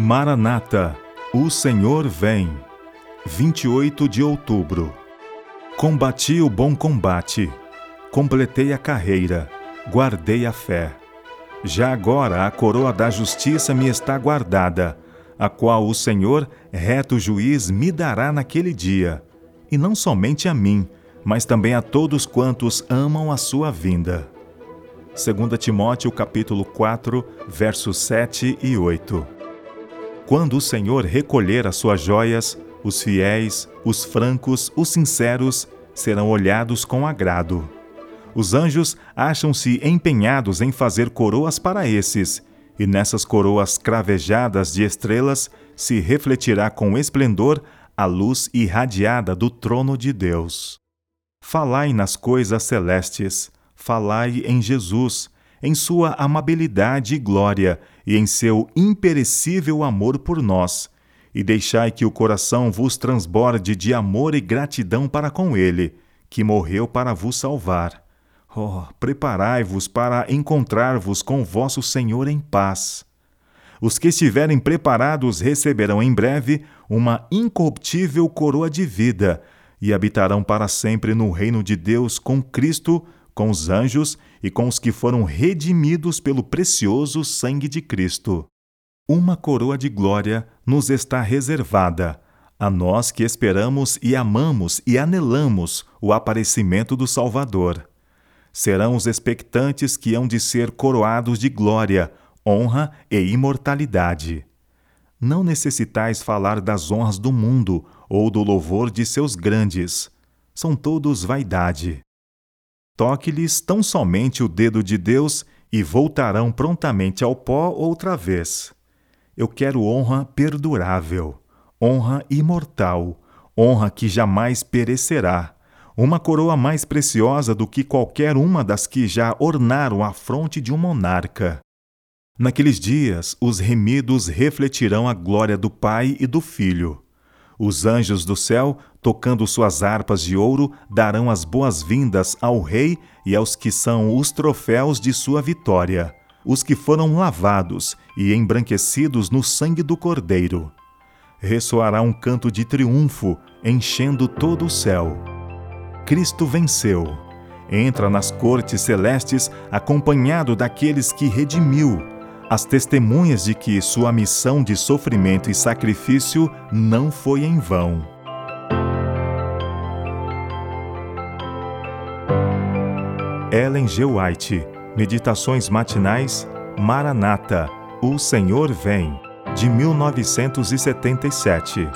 Maranata, o Senhor vem. 28 de outubro. Combati o bom combate, completei a carreira, guardei a fé. Já agora a coroa da justiça me está guardada, a qual o Senhor, reto juiz, me dará naquele dia, e não somente a mim, mas também a todos quantos amam a sua vinda. 2 Timóteo capítulo 4, versos 7 e 8. Quando o Senhor recolher as suas joias, os fiéis, os francos, os sinceros serão olhados com agrado. Os anjos acham-se empenhados em fazer coroas para esses, e nessas coroas cravejadas de estrelas se refletirá com esplendor a luz irradiada do trono de Deus. Falai nas coisas celestes, falai em Jesus, em sua amabilidade e glória, e em seu imperecível amor por nós, e deixai que o coração vos transborde de amor e gratidão para com ele, que morreu para vos salvar. Oh, preparai-vos para encontrar-vos com vosso Senhor em paz. Os que estiverem preparados receberão em breve uma incorruptível coroa de vida e habitarão para sempre no reino de Deus com Cristo com os anjos e com os que foram redimidos pelo precioso sangue de Cristo. Uma coroa de glória nos está reservada, a nós que esperamos e amamos e anelamos o aparecimento do Salvador. Serão os expectantes que hão de ser coroados de glória, honra e imortalidade. Não necessitais falar das honras do mundo ou do louvor de seus grandes. São todos vaidade. Toque-lhes tão somente o dedo de Deus e voltarão prontamente ao pó outra vez. Eu quero honra perdurável, honra imortal, honra que jamais perecerá, uma coroa mais preciosa do que qualquer uma das que já ornaram a fronte de um monarca. Naqueles dias, os remidos refletirão a glória do Pai e do Filho. Os anjos do céu, tocando suas harpas de ouro, darão as boas-vindas ao Rei e aos que são os troféus de sua vitória, os que foram lavados e embranquecidos no sangue do Cordeiro. Ressoará um canto de triunfo, enchendo todo o céu. Cristo venceu. Entra nas cortes celestes acompanhado daqueles que redimiu as testemunhas de que sua missão de sofrimento e sacrifício não foi em vão. Ellen G. White, Meditações Matinais, Maranata, O Senhor Vem, de 1977.